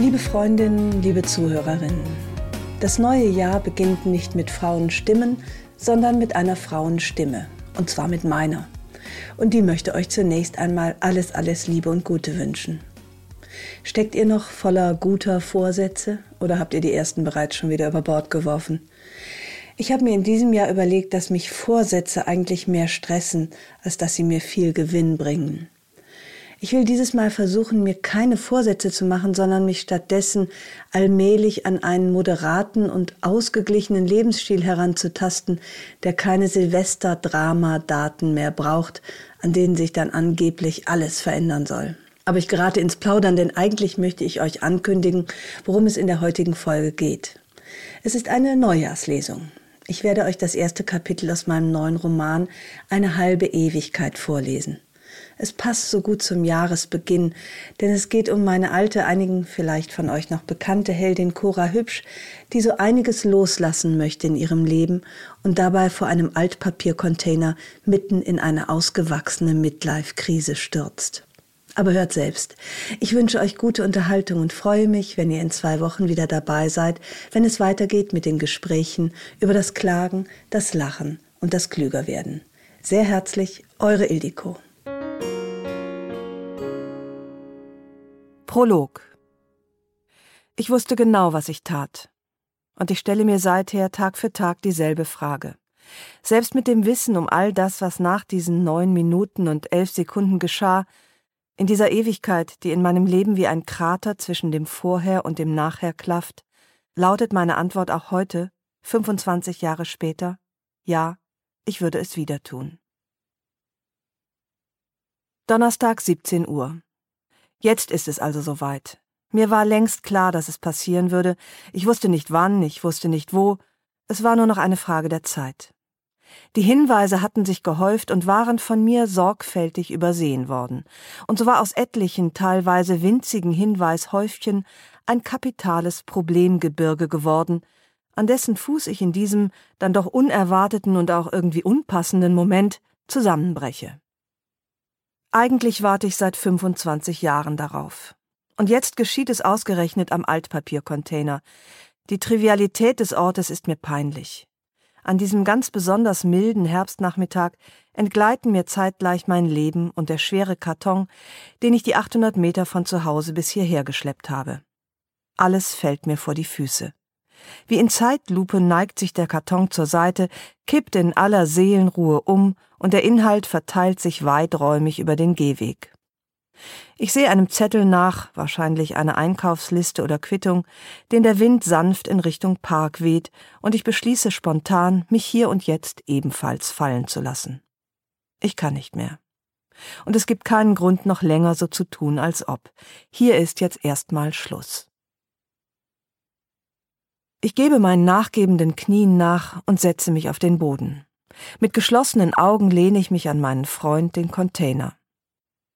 Liebe Freundinnen, liebe Zuhörerinnen, das neue Jahr beginnt nicht mit Frauenstimmen, sondern mit einer Frauenstimme. Und zwar mit meiner. Und die möchte euch zunächst einmal alles, alles Liebe und Gute wünschen. Steckt ihr noch voller guter Vorsätze oder habt ihr die ersten bereits schon wieder über Bord geworfen? Ich habe mir in diesem Jahr überlegt, dass mich Vorsätze eigentlich mehr stressen, als dass sie mir viel Gewinn bringen. Ich will dieses Mal versuchen, mir keine Vorsätze zu machen, sondern mich stattdessen allmählich an einen moderaten und ausgeglichenen Lebensstil heranzutasten, der keine Silvester-Drama-Daten mehr braucht, an denen sich dann angeblich alles verändern soll. Aber ich gerate ins Plaudern, denn eigentlich möchte ich euch ankündigen, worum es in der heutigen Folge geht. Es ist eine Neujahrslesung. Ich werde euch das erste Kapitel aus meinem neuen Roman Eine halbe Ewigkeit vorlesen. Es passt so gut zum Jahresbeginn, denn es geht um meine alte, einigen vielleicht von euch noch bekannte Heldin Cora Hübsch, die so einiges loslassen möchte in ihrem Leben und dabei vor einem Altpapiercontainer mitten in eine ausgewachsene Midlife-Krise stürzt. Aber hört selbst. Ich wünsche euch gute Unterhaltung und freue mich, wenn ihr in zwei Wochen wieder dabei seid, wenn es weitergeht mit den Gesprächen über das Klagen, das Lachen und das Klügerwerden. Sehr herzlich, eure Ildiko. Prolog Ich wusste genau, was ich tat. Und ich stelle mir seither Tag für Tag dieselbe Frage. Selbst mit dem Wissen um all das, was nach diesen neun Minuten und elf Sekunden geschah, in dieser Ewigkeit, die in meinem Leben wie ein Krater zwischen dem Vorher und dem Nachher klafft, lautet meine Antwort auch heute, 25 Jahre später, ja, ich würde es wieder tun. Donnerstag 17 Uhr. Jetzt ist es also soweit. Mir war längst klar, dass es passieren würde. Ich wusste nicht wann, ich wusste nicht wo. Es war nur noch eine Frage der Zeit. Die Hinweise hatten sich gehäuft und waren von mir sorgfältig übersehen worden. Und so war aus etlichen, teilweise winzigen Hinweishäufchen ein kapitales Problemgebirge geworden, an dessen Fuß ich in diesem dann doch unerwarteten und auch irgendwie unpassenden Moment zusammenbreche. Eigentlich warte ich seit 25 Jahren darauf. Und jetzt geschieht es ausgerechnet am Altpapiercontainer. Die Trivialität des Ortes ist mir peinlich. An diesem ganz besonders milden Herbstnachmittag entgleiten mir zeitgleich mein Leben und der schwere Karton, den ich die 800 Meter von zu Hause bis hierher geschleppt habe. Alles fällt mir vor die Füße. Wie in Zeitlupe neigt sich der Karton zur Seite, kippt in aller Seelenruhe um und der Inhalt verteilt sich weiträumig über den Gehweg. Ich sehe einem Zettel nach, wahrscheinlich eine Einkaufsliste oder Quittung, den der Wind sanft in Richtung Park weht, und ich beschließe spontan, mich hier und jetzt ebenfalls fallen zu lassen. Ich kann nicht mehr. Und es gibt keinen Grund, noch länger so zu tun, als ob. Hier ist jetzt erstmal Schluss. Ich gebe meinen nachgebenden Knien nach und setze mich auf den Boden. Mit geschlossenen Augen lehne ich mich an meinen Freund, den Container.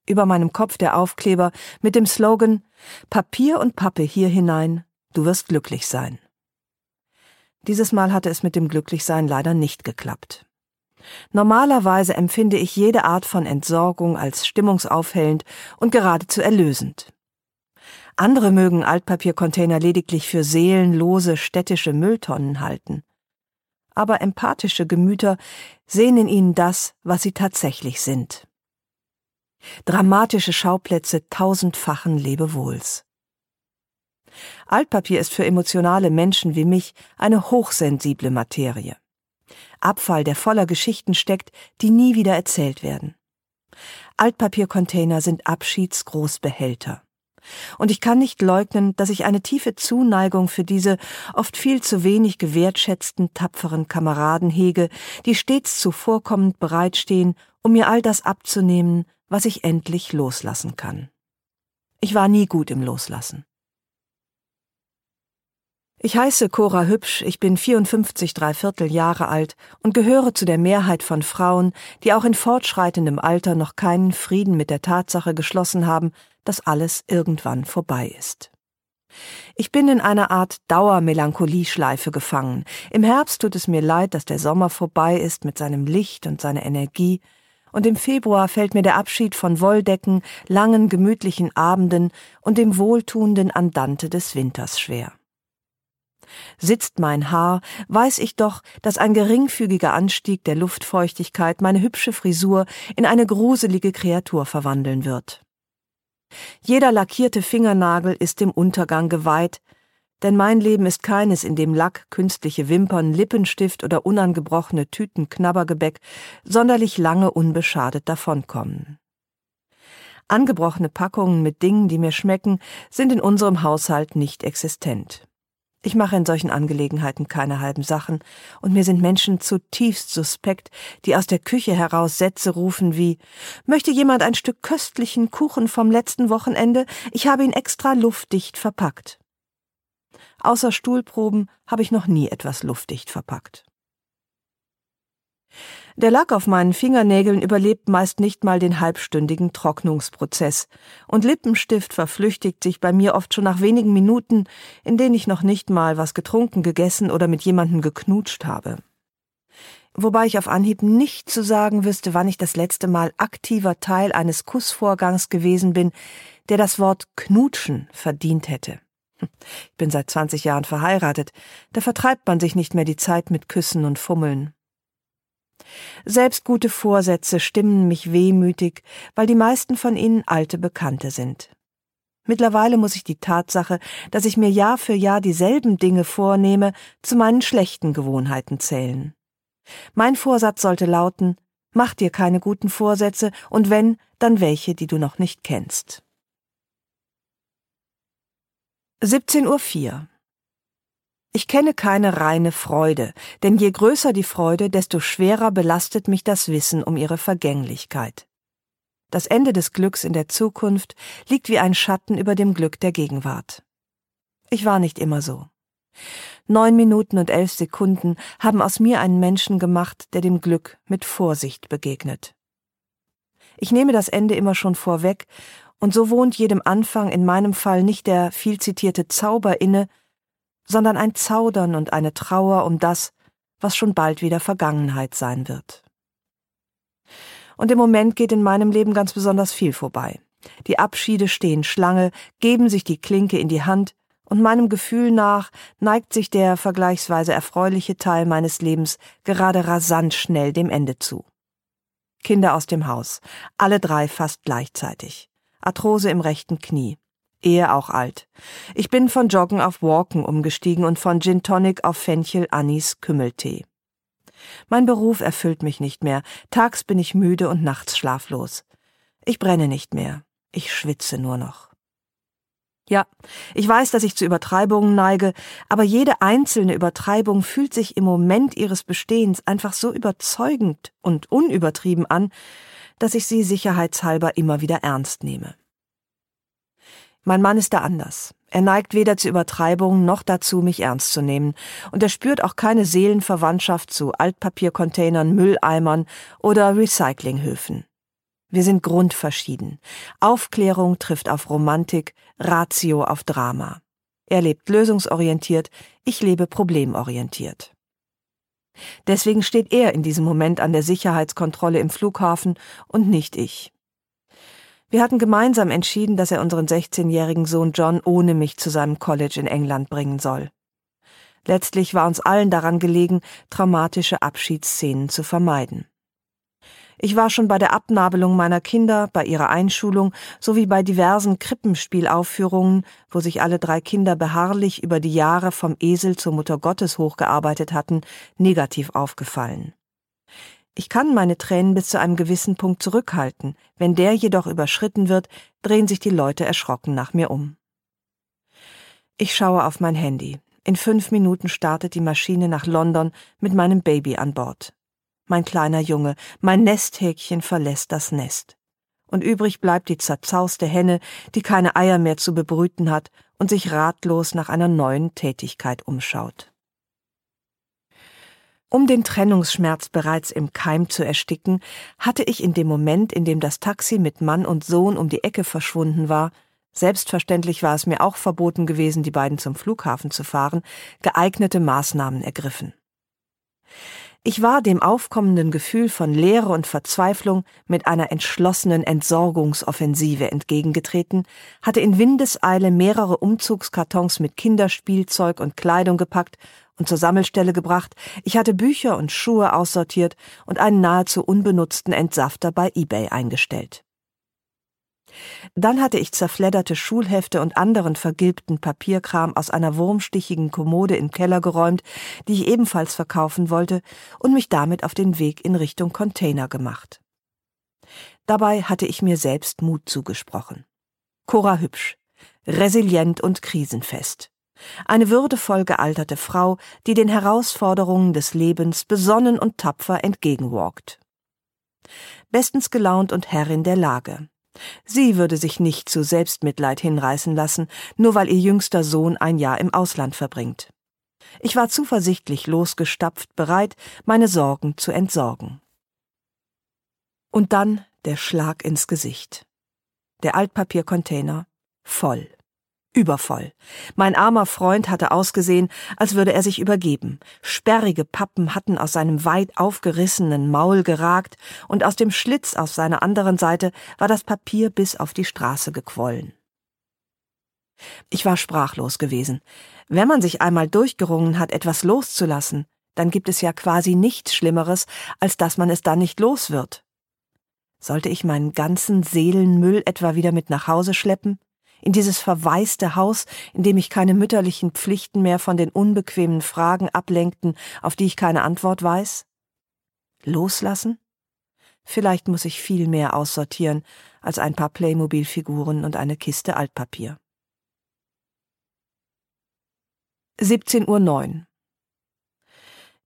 Über meinem Kopf der Aufkleber mit dem Slogan Papier und Pappe hier hinein, du wirst glücklich sein. Dieses Mal hatte es mit dem Glücklichsein leider nicht geklappt. Normalerweise empfinde ich jede Art von Entsorgung als stimmungsaufhellend und geradezu erlösend. Andere mögen Altpapiercontainer lediglich für seelenlose städtische Mülltonnen halten. Aber empathische Gemüter sehen in ihnen das, was sie tatsächlich sind. Dramatische Schauplätze tausendfachen Lebewohls. Altpapier ist für emotionale Menschen wie mich eine hochsensible Materie. Abfall, der voller Geschichten steckt, die nie wieder erzählt werden. Altpapiercontainer sind Abschiedsgroßbehälter. Und ich kann nicht leugnen, dass ich eine tiefe Zuneigung für diese oft viel zu wenig gewertschätzten, tapferen Kameraden hege, die stets zuvorkommend bereitstehen, um mir all das abzunehmen, was ich endlich loslassen kann. Ich war nie gut im Loslassen. Ich heiße Cora Hübsch, ich bin 54 dreiviertel Jahre alt und gehöre zu der Mehrheit von Frauen, die auch in fortschreitendem Alter noch keinen Frieden mit der Tatsache geschlossen haben, dass alles irgendwann vorbei ist. Ich bin in einer Art Dauermelancholieschleife gefangen. Im Herbst tut es mir leid, dass der Sommer vorbei ist mit seinem Licht und seiner Energie, und im Februar fällt mir der Abschied von Wolldecken, langen gemütlichen Abenden und dem wohltuenden Andante des Winters schwer. Sitzt mein Haar, weiß ich doch, dass ein geringfügiger Anstieg der Luftfeuchtigkeit meine hübsche Frisur in eine gruselige Kreatur verwandeln wird. Jeder lackierte Fingernagel ist dem Untergang geweiht, denn mein Leben ist keines, in dem Lack, künstliche Wimpern, Lippenstift oder unangebrochene Tüten Knabbergebäck sonderlich lange unbeschadet davonkommen. Angebrochene Packungen mit Dingen, die mir schmecken, sind in unserem Haushalt nicht existent. Ich mache in solchen Angelegenheiten keine halben Sachen, und mir sind Menschen zutiefst suspekt, die aus der Küche heraus Sätze rufen wie Möchte jemand ein Stück köstlichen Kuchen vom letzten Wochenende? Ich habe ihn extra luftdicht verpackt. Außer Stuhlproben habe ich noch nie etwas luftdicht verpackt. Der Lack auf meinen Fingernägeln überlebt meist nicht mal den halbstündigen Trocknungsprozess, und Lippenstift verflüchtigt sich bei mir oft schon nach wenigen Minuten, in denen ich noch nicht mal was getrunken, gegessen oder mit jemandem geknutscht habe. Wobei ich auf Anhieb nicht zu sagen wüsste, wann ich das letzte Mal aktiver Teil eines Kussvorgangs gewesen bin, der das Wort knutschen verdient hätte. Ich bin seit 20 Jahren verheiratet, da vertreibt man sich nicht mehr die Zeit mit Küssen und Fummeln. Selbst gute Vorsätze stimmen mich wehmütig, weil die meisten von ihnen alte Bekannte sind. Mittlerweile muss ich die Tatsache, dass ich mir Jahr für Jahr dieselben Dinge vornehme, zu meinen schlechten Gewohnheiten zählen. Mein Vorsatz sollte lauten, mach dir keine guten Vorsätze und wenn, dann welche, die du noch nicht kennst. 17.04 Uhr ich kenne keine reine Freude, denn je größer die Freude, desto schwerer belastet mich das Wissen um ihre Vergänglichkeit. Das Ende des Glücks in der Zukunft liegt wie ein Schatten über dem Glück der Gegenwart. Ich war nicht immer so. Neun Minuten und elf Sekunden haben aus mir einen Menschen gemacht, der dem Glück mit Vorsicht begegnet. Ich nehme das Ende immer schon vorweg, und so wohnt jedem Anfang in meinem Fall nicht der viel zitierte Zauber inne, sondern ein Zaudern und eine Trauer um das, was schon bald wieder Vergangenheit sein wird. Und im Moment geht in meinem Leben ganz besonders viel vorbei. Die Abschiede stehen Schlange, geben sich die Klinke in die Hand, und meinem Gefühl nach neigt sich der vergleichsweise erfreuliche Teil meines Lebens gerade rasant schnell dem Ende zu. Kinder aus dem Haus, alle drei fast gleichzeitig. Arthrose im rechten Knie. Ehe auch alt. Ich bin von Joggen auf Walken umgestiegen und von Gin Tonic auf Fenchel Anis Kümmeltee. Mein Beruf erfüllt mich nicht mehr. Tags bin ich müde und nachts schlaflos. Ich brenne nicht mehr. Ich schwitze nur noch. Ja, ich weiß, dass ich zu Übertreibungen neige, aber jede einzelne Übertreibung fühlt sich im Moment ihres Bestehens einfach so überzeugend und unübertrieben an, dass ich sie sicherheitshalber immer wieder ernst nehme. Mein Mann ist da anders. Er neigt weder zu Übertreibungen noch dazu, mich ernst zu nehmen, und er spürt auch keine Seelenverwandtschaft zu Altpapiercontainern, Mülleimern oder Recyclinghöfen. Wir sind grundverschieden. Aufklärung trifft auf Romantik, Ratio auf Drama. Er lebt lösungsorientiert, ich lebe problemorientiert. Deswegen steht er in diesem Moment an der Sicherheitskontrolle im Flughafen und nicht ich. Wir hatten gemeinsam entschieden, dass er unseren 16-jährigen Sohn John ohne mich zu seinem College in England bringen soll. Letztlich war uns allen daran gelegen, traumatische Abschiedsszenen zu vermeiden. Ich war schon bei der Abnabelung meiner Kinder, bei ihrer Einschulung sowie bei diversen Krippenspielaufführungen, wo sich alle drei Kinder beharrlich über die Jahre vom Esel zur Mutter Gottes hochgearbeitet hatten, negativ aufgefallen. Ich kann meine Tränen bis zu einem gewissen Punkt zurückhalten. Wenn der jedoch überschritten wird, drehen sich die Leute erschrocken nach mir um. Ich schaue auf mein Handy. In fünf Minuten startet die Maschine nach London mit meinem Baby an Bord. Mein kleiner Junge, mein Nesthäkchen verlässt das Nest. Und übrig bleibt die zerzauste Henne, die keine Eier mehr zu bebrüten hat und sich ratlos nach einer neuen Tätigkeit umschaut. Um den Trennungsschmerz bereits im Keim zu ersticken, hatte ich in dem Moment, in dem das Taxi mit Mann und Sohn um die Ecke verschwunden war, selbstverständlich war es mir auch verboten gewesen, die beiden zum Flughafen zu fahren, geeignete Maßnahmen ergriffen. Ich war dem aufkommenden Gefühl von Leere und Verzweiflung mit einer entschlossenen Entsorgungsoffensive entgegengetreten, hatte in Windeseile mehrere Umzugskartons mit Kinderspielzeug und Kleidung gepackt und zur Sammelstelle gebracht, ich hatte Bücher und Schuhe aussortiert und einen nahezu unbenutzten Entsafter bei eBay eingestellt. Dann hatte ich zerfledderte Schulhefte und anderen vergilbten Papierkram aus einer wurmstichigen Kommode im Keller geräumt, die ich ebenfalls verkaufen wollte, und mich damit auf den Weg in Richtung Container gemacht. Dabei hatte ich mir selbst Mut zugesprochen. Cora Hübsch, resilient und krisenfest. Eine würdevoll gealterte Frau, die den Herausforderungen des Lebens besonnen und tapfer entgegenwalkt. Bestens gelaunt und Herrin der Lage. Sie würde sich nicht zu Selbstmitleid hinreißen lassen, nur weil ihr jüngster Sohn ein Jahr im Ausland verbringt. Ich war zuversichtlich losgestapft, bereit, meine Sorgen zu entsorgen. Und dann der Schlag ins Gesicht. Der Altpapiercontainer voll übervoll. Mein armer Freund hatte ausgesehen, als würde er sich übergeben. Sperrige Pappen hatten aus seinem weit aufgerissenen Maul geragt, und aus dem Schlitz auf seiner anderen Seite war das Papier bis auf die Straße gequollen. Ich war sprachlos gewesen. Wenn man sich einmal durchgerungen hat, etwas loszulassen, dann gibt es ja quasi nichts Schlimmeres, als dass man es dann nicht los wird. Sollte ich meinen ganzen Seelenmüll etwa wieder mit nach Hause schleppen? In dieses verwaiste Haus, in dem mich keine mütterlichen Pflichten mehr von den unbequemen Fragen ablenkten, auf die ich keine Antwort weiß? Loslassen? Vielleicht muss ich viel mehr aussortieren als ein paar Playmobil-Figuren und eine Kiste Altpapier. 17.09 Uhr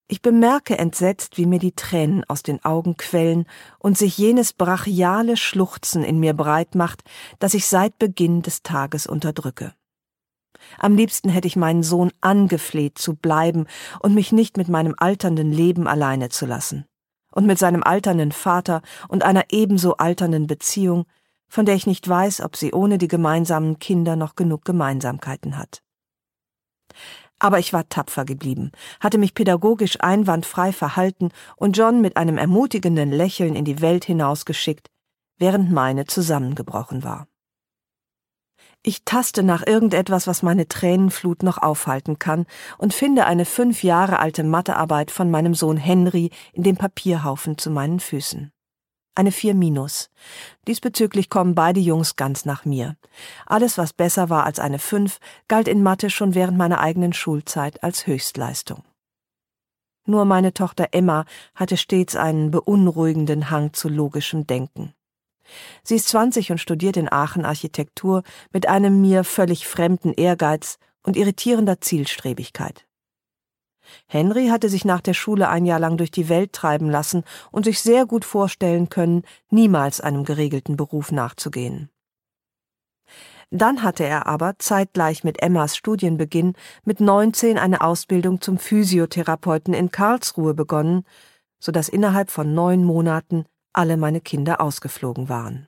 ich bemerke entsetzt, wie mir die Tränen aus den Augen quellen und sich jenes brachiale Schluchzen in mir breit macht, das ich seit Beginn des Tages unterdrücke. Am liebsten hätte ich meinen Sohn angefleht zu bleiben und mich nicht mit meinem alternden Leben alleine zu lassen. Und mit seinem alternden Vater und einer ebenso alternden Beziehung, von der ich nicht weiß, ob sie ohne die gemeinsamen Kinder noch genug Gemeinsamkeiten hat. Aber ich war tapfer geblieben, hatte mich pädagogisch einwandfrei verhalten und John mit einem ermutigenden Lächeln in die Welt hinausgeschickt, während meine zusammengebrochen war. Ich taste nach irgendetwas, was meine Tränenflut noch aufhalten kann, und finde eine fünf Jahre alte Mathearbeit von meinem Sohn Henry in dem Papierhaufen zu meinen Füßen eine 4 minus. Diesbezüglich kommen beide Jungs ganz nach mir. Alles, was besser war als eine 5, galt in Mathe schon während meiner eigenen Schulzeit als Höchstleistung. Nur meine Tochter Emma hatte stets einen beunruhigenden Hang zu logischem Denken. Sie ist 20 und studiert in Aachen Architektur mit einem mir völlig fremden Ehrgeiz und irritierender Zielstrebigkeit. Henry hatte sich nach der Schule ein Jahr lang durch die Welt treiben lassen und sich sehr gut vorstellen können, niemals einem geregelten Beruf nachzugehen. Dann hatte er aber zeitgleich mit Emmas Studienbeginn mit 19 eine Ausbildung zum Physiotherapeuten in Karlsruhe begonnen, so dass innerhalb von neun Monaten alle meine Kinder ausgeflogen waren.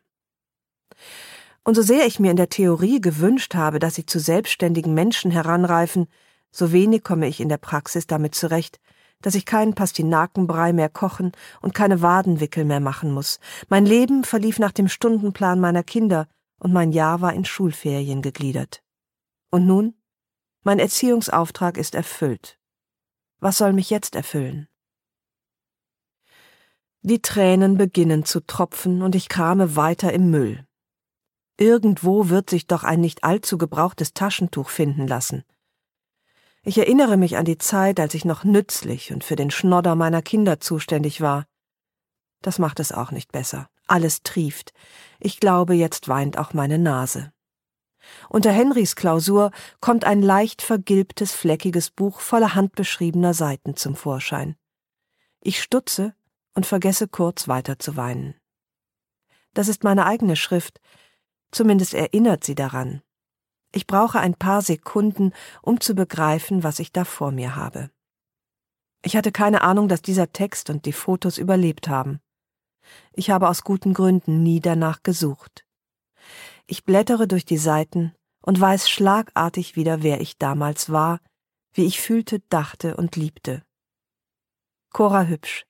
Und so sehr ich mir in der Theorie gewünscht habe, dass sie zu selbstständigen Menschen heranreifen, so wenig komme ich in der Praxis damit zurecht, dass ich keinen Pastinakenbrei mehr kochen und keine Wadenwickel mehr machen muss. Mein Leben verlief nach dem Stundenplan meiner Kinder und mein Jahr war in Schulferien gegliedert. Und nun? Mein Erziehungsauftrag ist erfüllt. Was soll mich jetzt erfüllen? Die Tränen beginnen zu tropfen und ich krame weiter im Müll. Irgendwo wird sich doch ein nicht allzu gebrauchtes Taschentuch finden lassen. Ich erinnere mich an die Zeit, als ich noch nützlich und für den Schnodder meiner Kinder zuständig war. Das macht es auch nicht besser. Alles trieft. Ich glaube, jetzt weint auch meine Nase. Unter Henrys Klausur kommt ein leicht vergilbtes, fleckiges Buch voller handbeschriebener Seiten zum Vorschein. Ich stutze und vergesse kurz weiter zu weinen. Das ist meine eigene Schrift, zumindest erinnert sie daran. Ich brauche ein paar Sekunden, um zu begreifen, was ich da vor mir habe. Ich hatte keine Ahnung, dass dieser Text und die Fotos überlebt haben. Ich habe aus guten Gründen nie danach gesucht. Ich blättere durch die Seiten und weiß schlagartig wieder, wer ich damals war, wie ich fühlte, dachte und liebte. Cora Hübsch,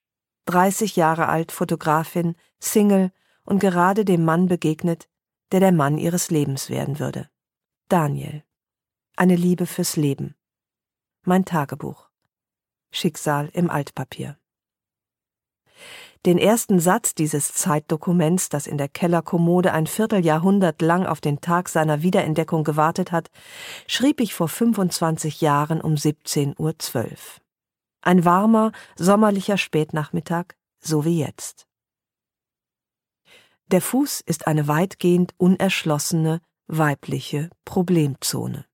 30 Jahre alt, Fotografin, Single und gerade dem Mann begegnet, der der Mann ihres Lebens werden würde. Daniel. Eine Liebe fürs Leben. Mein Tagebuch. Schicksal im Altpapier. Den ersten Satz dieses Zeitdokuments, das in der Kellerkommode ein Vierteljahrhundert lang auf den Tag seiner Wiederentdeckung gewartet hat, schrieb ich vor 25 Jahren um 17.12 Uhr. Ein warmer, sommerlicher Spätnachmittag, so wie jetzt. Der Fuß ist eine weitgehend unerschlossene, weibliche Problemzone.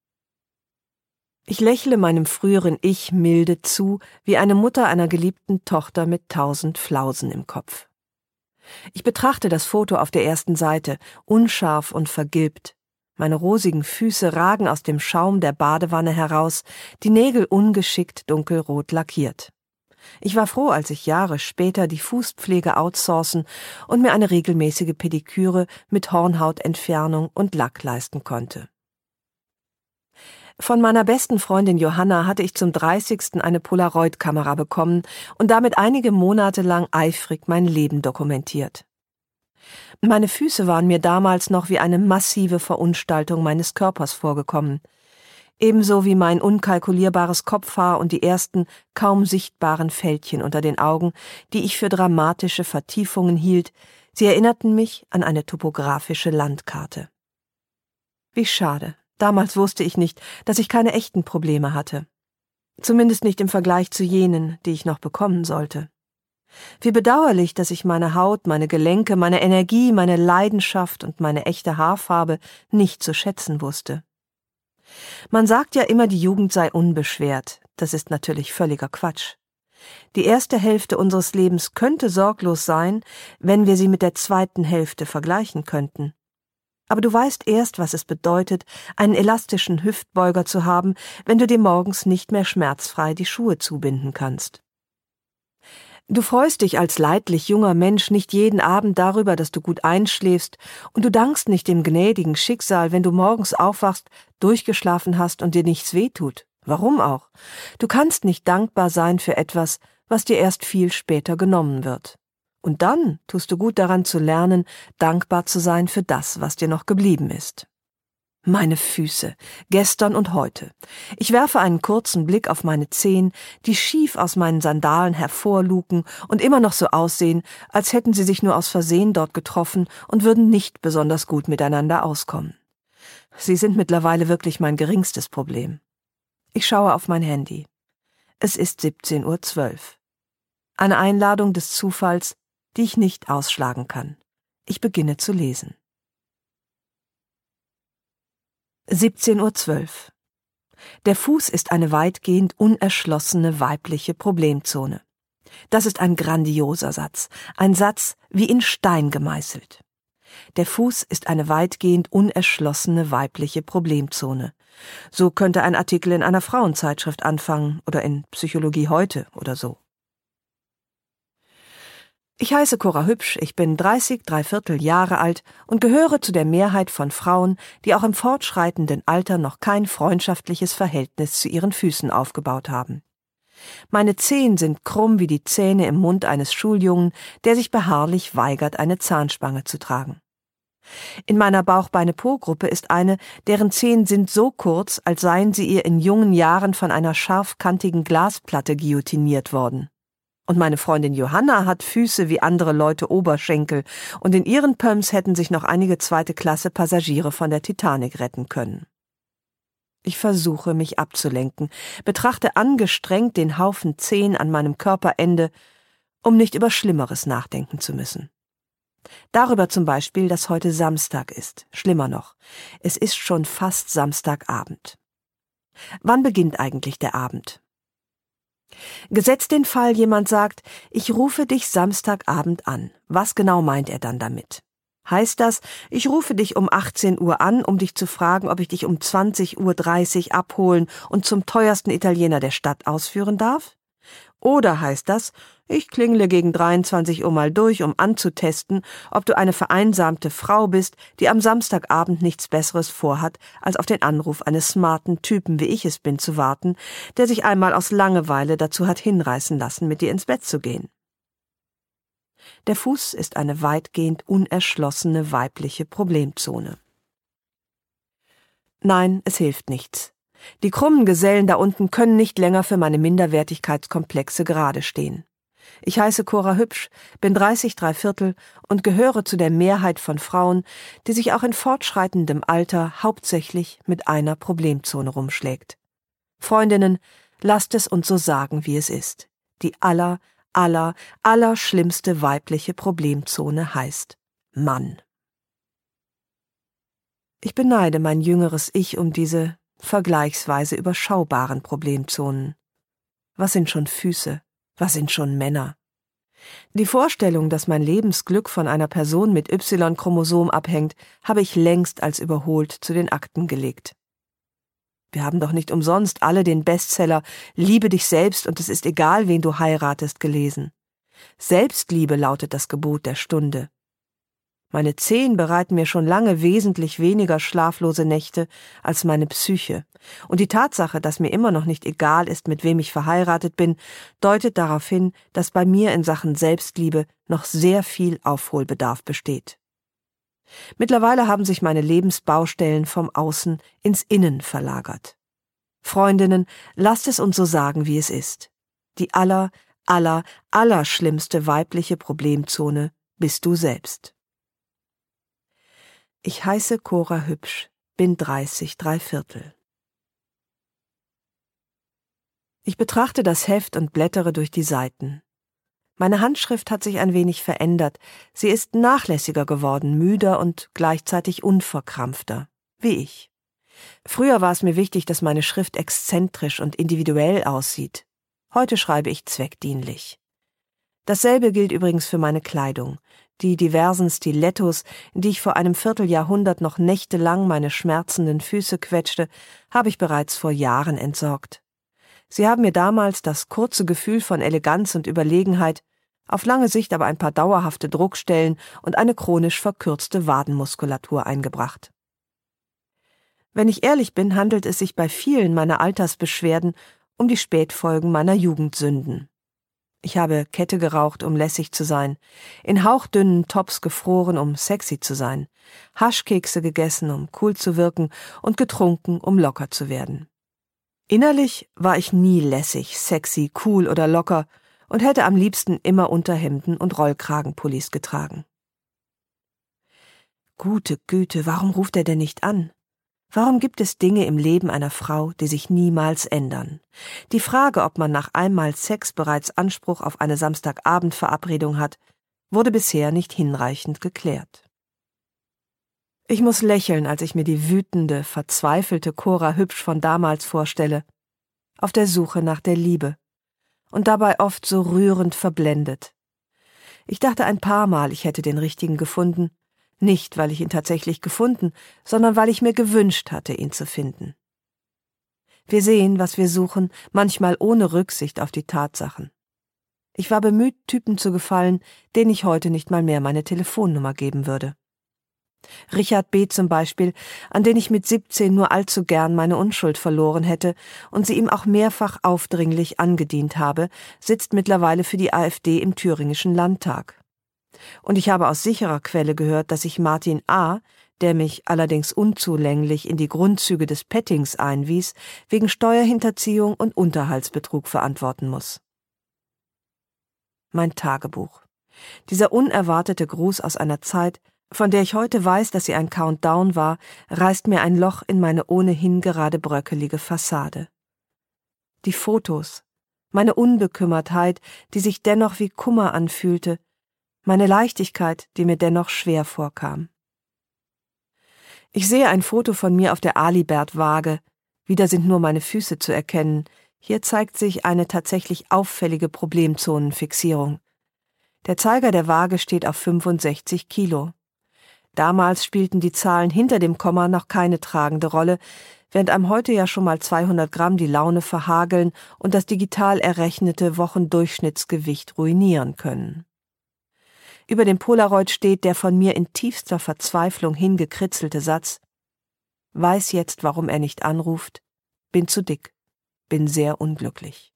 Ich lächle meinem früheren Ich milde zu, wie eine Mutter einer geliebten Tochter mit tausend Flausen im Kopf. Ich betrachte das Foto auf der ersten Seite, unscharf und vergilbt. Meine rosigen Füße ragen aus dem Schaum der Badewanne heraus, die Nägel ungeschickt dunkelrot lackiert. Ich war froh, als ich Jahre später die Fußpflege outsourcen und mir eine regelmäßige Pediküre mit Hornhautentfernung und Lack leisten konnte. Von meiner besten Freundin Johanna hatte ich zum 30. eine Polaroid-Kamera bekommen und damit einige Monate lang eifrig mein Leben dokumentiert. Meine Füße waren mir damals noch wie eine massive Verunstaltung meines Körpers vorgekommen, ebenso wie mein unkalkulierbares Kopfhaar und die ersten kaum sichtbaren Fältchen unter den Augen, die ich für dramatische Vertiefungen hielt, sie erinnerten mich an eine topografische Landkarte. Wie schade, Damals wusste ich nicht, dass ich keine echten Probleme hatte. Zumindest nicht im Vergleich zu jenen, die ich noch bekommen sollte. Wie bedauerlich, dass ich meine Haut, meine Gelenke, meine Energie, meine Leidenschaft und meine echte Haarfarbe nicht zu schätzen wusste. Man sagt ja immer, die Jugend sei unbeschwert. Das ist natürlich völliger Quatsch. Die erste Hälfte unseres Lebens könnte sorglos sein, wenn wir sie mit der zweiten Hälfte vergleichen könnten. Aber du weißt erst, was es bedeutet, einen elastischen Hüftbeuger zu haben, wenn du dir morgens nicht mehr schmerzfrei die Schuhe zubinden kannst. Du freust dich als leidlich junger Mensch nicht jeden Abend darüber, dass du gut einschläfst, und du dankst nicht dem gnädigen Schicksal, wenn du morgens aufwachst, durchgeschlafen hast und dir nichts wehtut. Warum auch? Du kannst nicht dankbar sein für etwas, was dir erst viel später genommen wird. Und dann tust du gut daran zu lernen, dankbar zu sein für das, was dir noch geblieben ist. Meine Füße, gestern und heute. Ich werfe einen kurzen Blick auf meine Zehen, die schief aus meinen Sandalen hervorluken und immer noch so aussehen, als hätten sie sich nur aus Versehen dort getroffen und würden nicht besonders gut miteinander auskommen. Sie sind mittlerweile wirklich mein geringstes Problem. Ich schaue auf mein Handy. Es ist 17.12 Uhr. Eine Einladung des Zufalls, die ich nicht ausschlagen kann. Ich beginne zu lesen. 17.12 Uhr. Der Fuß ist eine weitgehend unerschlossene weibliche Problemzone. Das ist ein grandioser Satz, ein Satz wie in Stein gemeißelt. Der Fuß ist eine weitgehend unerschlossene weibliche Problemzone. So könnte ein Artikel in einer Frauenzeitschrift anfangen oder in Psychologie heute oder so. Ich heiße Cora Hübsch, ich bin 30, dreiviertel Jahre alt und gehöre zu der Mehrheit von Frauen, die auch im fortschreitenden Alter noch kein freundschaftliches Verhältnis zu ihren Füßen aufgebaut haben. Meine Zehen sind krumm wie die Zähne im Mund eines Schuljungen, der sich beharrlich weigert, eine Zahnspange zu tragen. In meiner Bauchbeine-Po-Gruppe ist eine, deren Zehen sind so kurz, als seien sie ihr in jungen Jahren von einer scharfkantigen Glasplatte guillotiniert worden. Und meine Freundin Johanna hat Füße wie andere Leute Oberschenkel, und in ihren Pumps hätten sich noch einige zweite Klasse Passagiere von der Titanic retten können. Ich versuche, mich abzulenken, betrachte angestrengt den Haufen Zehen an meinem Körperende um nicht über Schlimmeres nachdenken zu müssen. Darüber zum Beispiel, dass heute Samstag ist. Schlimmer noch, es ist schon fast Samstagabend. Wann beginnt eigentlich der Abend? Gesetzt den Fall, jemand sagt, ich rufe dich Samstagabend an. Was genau meint er dann damit? Heißt das, ich rufe dich um 18 Uhr an, um dich zu fragen, ob ich dich um 20.30 Uhr abholen und zum teuersten Italiener der Stadt ausführen darf? Oder heißt das, ich klingle gegen 23 Uhr mal durch, um anzutesten, ob du eine vereinsamte Frau bist, die am Samstagabend nichts Besseres vorhat, als auf den Anruf eines smarten Typen, wie ich es bin, zu warten, der sich einmal aus Langeweile dazu hat hinreißen lassen, mit dir ins Bett zu gehen. Der Fuß ist eine weitgehend unerschlossene weibliche Problemzone. Nein, es hilft nichts. Die krummen Gesellen da unten können nicht länger für meine Minderwertigkeitskomplexe gerade stehen. Ich heiße Cora Hübsch, bin 30 drei Viertel und gehöre zu der Mehrheit von Frauen, die sich auch in fortschreitendem Alter hauptsächlich mit einer Problemzone rumschlägt. Freundinnen, lasst es uns so sagen, wie es ist. Die aller, aller, aller schlimmste weibliche Problemzone heißt Mann. Ich beneide mein jüngeres Ich um diese vergleichsweise überschaubaren Problemzonen. Was sind schon Füße? Was sind schon Männer? Die Vorstellung, dass mein Lebensglück von einer Person mit Y-Chromosom abhängt, habe ich längst als überholt zu den Akten gelegt. Wir haben doch nicht umsonst alle den Bestseller Liebe dich selbst und es ist egal, wen du heiratest gelesen. Selbstliebe lautet das Gebot der Stunde. Meine Zehen bereiten mir schon lange wesentlich weniger schlaflose Nächte als meine Psyche, und die Tatsache, dass mir immer noch nicht egal ist, mit wem ich verheiratet bin, deutet darauf hin, dass bei mir in Sachen Selbstliebe noch sehr viel Aufholbedarf besteht. Mittlerweile haben sich meine Lebensbaustellen vom Außen ins Innen verlagert. Freundinnen, lasst es uns so sagen, wie es ist. Die aller, aller, aller schlimmste weibliche Problemzone bist du selbst. Ich heiße Cora Hübsch, bin 30 drei Viertel. Ich betrachte das Heft und blättere durch die Seiten. Meine Handschrift hat sich ein wenig verändert, sie ist nachlässiger geworden, müder und gleichzeitig unverkrampfter, wie ich. Früher war es mir wichtig, dass meine Schrift exzentrisch und individuell aussieht. Heute schreibe ich zweckdienlich. Dasselbe gilt übrigens für meine Kleidung. Die diversen Stilettos, die ich vor einem Vierteljahrhundert noch nächtelang meine schmerzenden Füße quetschte, habe ich bereits vor Jahren entsorgt. Sie haben mir damals das kurze Gefühl von Eleganz und Überlegenheit, auf lange Sicht aber ein paar dauerhafte Druckstellen und eine chronisch verkürzte Wadenmuskulatur eingebracht. Wenn ich ehrlich bin, handelt es sich bei vielen meiner Altersbeschwerden um die Spätfolgen meiner Jugendsünden. Ich habe Kette geraucht, um lässig zu sein, in hauchdünnen Tops gefroren, um sexy zu sein, Haschkekse gegessen, um cool zu wirken und getrunken, um locker zu werden. Innerlich war ich nie lässig, sexy, cool oder locker und hätte am liebsten immer Unterhemden und Rollkragenpullis getragen. Gute Güte, warum ruft er denn nicht an? Warum gibt es Dinge im Leben einer Frau, die sich niemals ändern? Die Frage, ob man nach einmal Sex bereits Anspruch auf eine Samstagabendverabredung hat, wurde bisher nicht hinreichend geklärt. Ich muss lächeln, als ich mir die wütende, verzweifelte Cora Hübsch von damals vorstelle, auf der Suche nach der Liebe und dabei oft so rührend verblendet. Ich dachte ein paar Mal, ich hätte den richtigen gefunden, nicht, weil ich ihn tatsächlich gefunden, sondern weil ich mir gewünscht hatte, ihn zu finden. Wir sehen, was wir suchen, manchmal ohne Rücksicht auf die Tatsachen. Ich war bemüht, Typen zu gefallen, denen ich heute nicht mal mehr meine Telefonnummer geben würde. Richard B. zum Beispiel, an den ich mit 17 nur allzu gern meine Unschuld verloren hätte und sie ihm auch mehrfach aufdringlich angedient habe, sitzt mittlerweile für die AfD im thüringischen Landtag. Und ich habe aus sicherer Quelle gehört, dass ich Martin A., der mich allerdings unzulänglich in die Grundzüge des Pettings einwies, wegen Steuerhinterziehung und Unterhaltsbetrug verantworten muss. Mein Tagebuch. Dieser unerwartete Gruß aus einer Zeit, von der ich heute weiß, dass sie ein Countdown war, reißt mir ein Loch in meine ohnehin gerade bröckelige Fassade. Die Fotos, meine Unbekümmertheit, die sich dennoch wie Kummer anfühlte, meine Leichtigkeit, die mir dennoch schwer vorkam. Ich sehe ein Foto von mir auf der Alibert-Waage. Wieder sind nur meine Füße zu erkennen. Hier zeigt sich eine tatsächlich auffällige Problemzonenfixierung. Der Zeiger der Waage steht auf 65 Kilo. Damals spielten die Zahlen hinter dem Komma noch keine tragende Rolle, während einem heute ja schon mal 200 Gramm die Laune verhageln und das digital errechnete Wochendurchschnittsgewicht ruinieren können. Über dem Polaroid steht der von mir in tiefster Verzweiflung hingekritzelte Satz Weiß jetzt, warum er nicht anruft, bin zu dick, bin sehr unglücklich.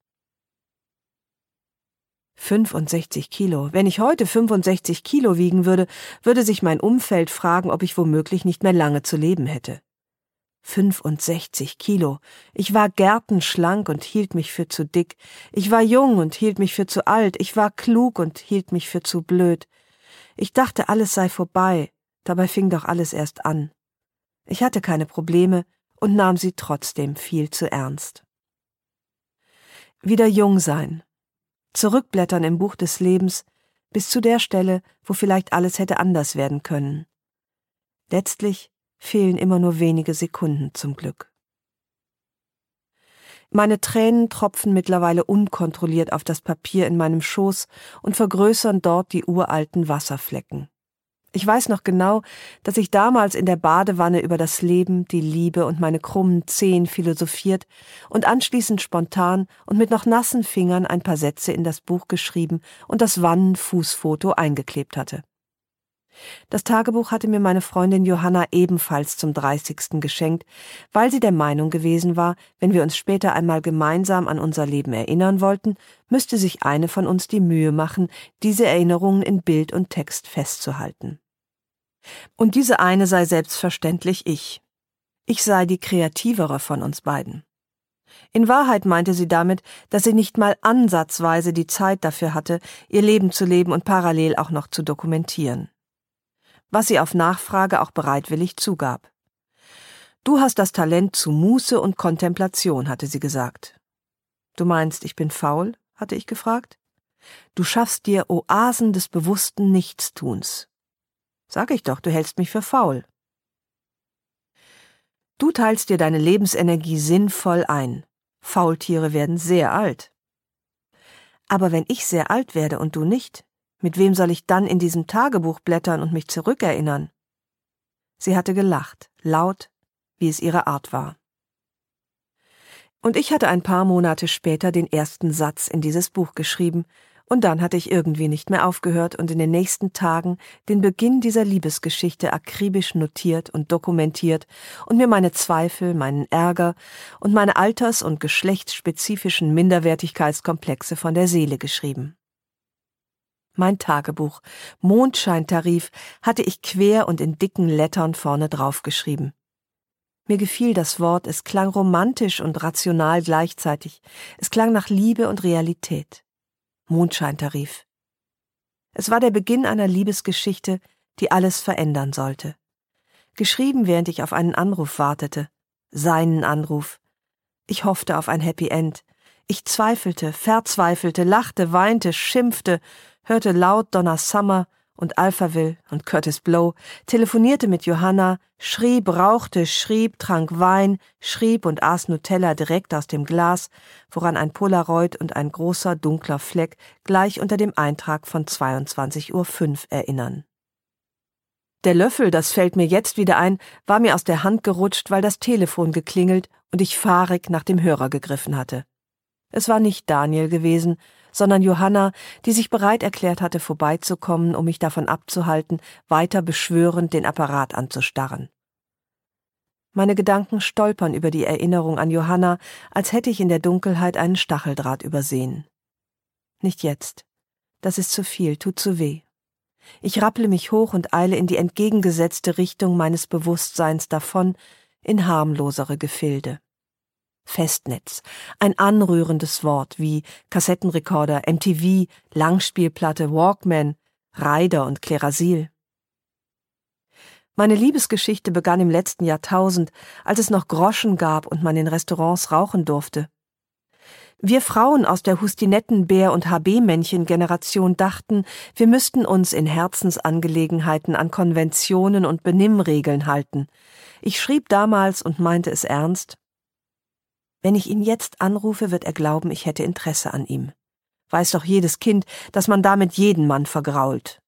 65 Kilo. Wenn ich heute 65 Kilo wiegen würde, würde sich mein Umfeld fragen, ob ich womöglich nicht mehr lange zu leben hätte. 65 Kilo. Ich war gärtenschlank und hielt mich für zu dick. Ich war jung und hielt mich für zu alt. Ich war klug und hielt mich für zu blöd. Ich dachte, alles sei vorbei. Dabei fing doch alles erst an. Ich hatte keine Probleme und nahm sie trotzdem viel zu ernst. Wieder jung sein. Zurückblättern im Buch des Lebens bis zu der Stelle, wo vielleicht alles hätte anders werden können. Letztlich fehlen immer nur wenige Sekunden zum Glück. Meine Tränen tropfen mittlerweile unkontrolliert auf das Papier in meinem Schoß und vergrößern dort die uralten Wasserflecken. Ich weiß noch genau, dass ich damals in der Badewanne über das Leben, die Liebe und meine krummen Zehen philosophiert und anschließend spontan und mit noch nassen Fingern ein paar Sätze in das Buch geschrieben und das Wannenfußfoto eingeklebt hatte. Das Tagebuch hatte mir meine Freundin Johanna ebenfalls zum 30. geschenkt, weil sie der Meinung gewesen war, wenn wir uns später einmal gemeinsam an unser Leben erinnern wollten, müsste sich eine von uns die Mühe machen, diese Erinnerungen in Bild und Text festzuhalten. Und diese eine sei selbstverständlich ich. Ich sei die kreativere von uns beiden. In Wahrheit meinte sie damit, dass sie nicht mal ansatzweise die Zeit dafür hatte, ihr Leben zu leben und parallel auch noch zu dokumentieren was sie auf Nachfrage auch bereitwillig zugab. Du hast das Talent zu Muße und Kontemplation, hatte sie gesagt. Du meinst, ich bin faul? hatte ich gefragt. Du schaffst dir Oasen des bewussten Nichtstuns. Sag ich doch, du hältst mich für faul. Du teilst dir deine Lebensenergie sinnvoll ein. Faultiere werden sehr alt. Aber wenn ich sehr alt werde und du nicht, mit wem soll ich dann in diesem Tagebuch blättern und mich zurückerinnern? Sie hatte gelacht, laut, wie es ihre Art war. Und ich hatte ein paar Monate später den ersten Satz in dieses Buch geschrieben, und dann hatte ich irgendwie nicht mehr aufgehört und in den nächsten Tagen den Beginn dieser Liebesgeschichte akribisch notiert und dokumentiert und mir meine Zweifel, meinen Ärger und meine alters- und geschlechtsspezifischen Minderwertigkeitskomplexe von der Seele geschrieben mein Tagebuch, Mondscheintarif, hatte ich quer und in dicken Lettern vorne draufgeschrieben. Mir gefiel das Wort, es klang romantisch und rational gleichzeitig, es klang nach Liebe und Realität. Mondscheintarif. Es war der Beginn einer Liebesgeschichte, die alles verändern sollte. Geschrieben, während ich auf einen Anruf wartete. Seinen Anruf. Ich hoffte auf ein Happy End. Ich zweifelte, verzweifelte, lachte, weinte, schimpfte hörte laut Donna Summer und Alphaville und Curtis Blow, telefonierte mit Johanna, schrieb, rauchte, schrieb, trank Wein, schrieb und aß Nutella direkt aus dem Glas, woran ein Polaroid und ein großer dunkler Fleck gleich unter dem Eintrag von 22.05 Uhr erinnern. Der Löffel, das fällt mir jetzt wieder ein, war mir aus der Hand gerutscht, weil das Telefon geklingelt und ich fahrig nach dem Hörer gegriffen hatte. Es war nicht Daniel gewesen, sondern Johanna, die sich bereit erklärt hatte, vorbeizukommen, um mich davon abzuhalten, weiter beschwörend den Apparat anzustarren. Meine Gedanken stolpern über die Erinnerung an Johanna, als hätte ich in der Dunkelheit einen Stacheldraht übersehen. Nicht jetzt. Das ist zu viel, tut zu weh. Ich rapple mich hoch und eile in die entgegengesetzte Richtung meines Bewusstseins davon, in harmlosere Gefilde. Festnetz, ein anrührendes Wort wie Kassettenrekorder, MTV, Langspielplatte, Walkman, Reider und Klerasil. Meine Liebesgeschichte begann im letzten Jahrtausend, als es noch Groschen gab und man in Restaurants rauchen durfte. Wir Frauen aus der Hustinetten-Bär- und HB-Männchen-Generation dachten, wir müssten uns in Herzensangelegenheiten an Konventionen und Benimmregeln halten. Ich schrieb damals und meinte es ernst. Wenn ich ihn jetzt anrufe, wird er glauben, ich hätte Interesse an ihm. Weiß doch jedes Kind, dass man damit jeden Mann vergrault.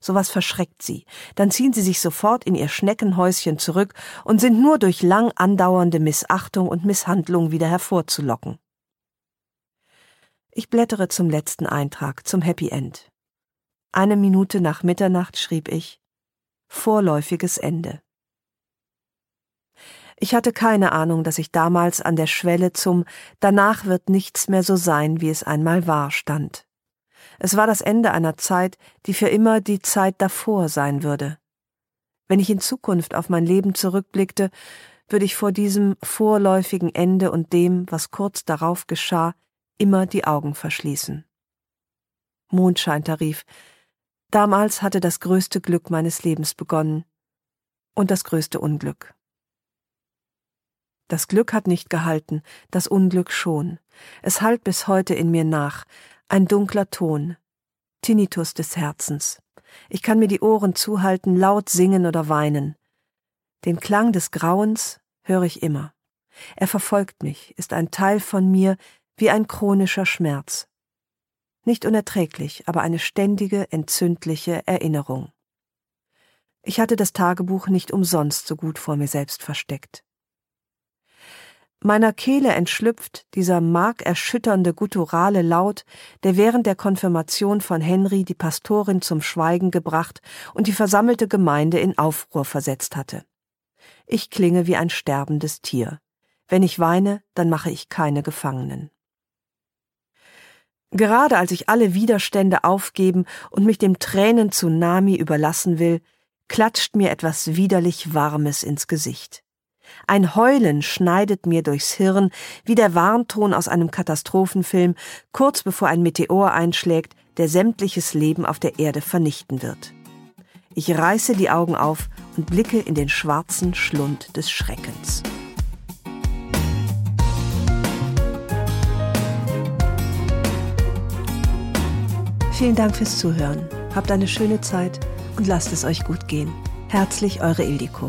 Sowas verschreckt sie. Dann ziehen sie sich sofort in ihr Schneckenhäuschen zurück und sind nur durch lang andauernde Missachtung und Misshandlung wieder hervorzulocken. Ich blättere zum letzten Eintrag, zum Happy End. Eine Minute nach Mitternacht schrieb ich Vorläufiges Ende. Ich hatte keine Ahnung, dass ich damals an der Schwelle zum Danach wird nichts mehr so sein, wie es einmal war stand. Es war das Ende einer Zeit, die für immer die Zeit davor sein würde. Wenn ich in Zukunft auf mein Leben zurückblickte, würde ich vor diesem vorläufigen Ende und dem, was kurz darauf geschah, immer die Augen verschließen. Mondscheintarif. Damals hatte das größte Glück meines Lebens begonnen und das größte Unglück. Das Glück hat nicht gehalten, das Unglück schon. Es hallt bis heute in mir nach, ein dunkler Ton, Tinnitus des Herzens. Ich kann mir die Ohren zuhalten, laut singen oder weinen. Den Klang des Grauens höre ich immer. Er verfolgt mich, ist ein Teil von mir, wie ein chronischer Schmerz. Nicht unerträglich, aber eine ständige, entzündliche Erinnerung. Ich hatte das Tagebuch nicht umsonst so gut vor mir selbst versteckt. Meiner Kehle entschlüpft dieser markerschütternde gutturale Laut, der während der Konfirmation von Henry die Pastorin zum Schweigen gebracht und die versammelte Gemeinde in Aufruhr versetzt hatte. Ich klinge wie ein sterbendes Tier. Wenn ich weine, dann mache ich keine Gefangenen. Gerade als ich alle Widerstände aufgeben und mich dem Tränen-Tsunami überlassen will, klatscht mir etwas widerlich Warmes ins Gesicht. Ein Heulen schneidet mir durchs Hirn wie der Warnton aus einem Katastrophenfilm, kurz bevor ein Meteor einschlägt, der sämtliches Leben auf der Erde vernichten wird. Ich reiße die Augen auf und blicke in den schwarzen Schlund des Schreckens. Vielen Dank fürs Zuhören. Habt eine schöne Zeit und lasst es euch gut gehen. Herzlich eure Ildiko.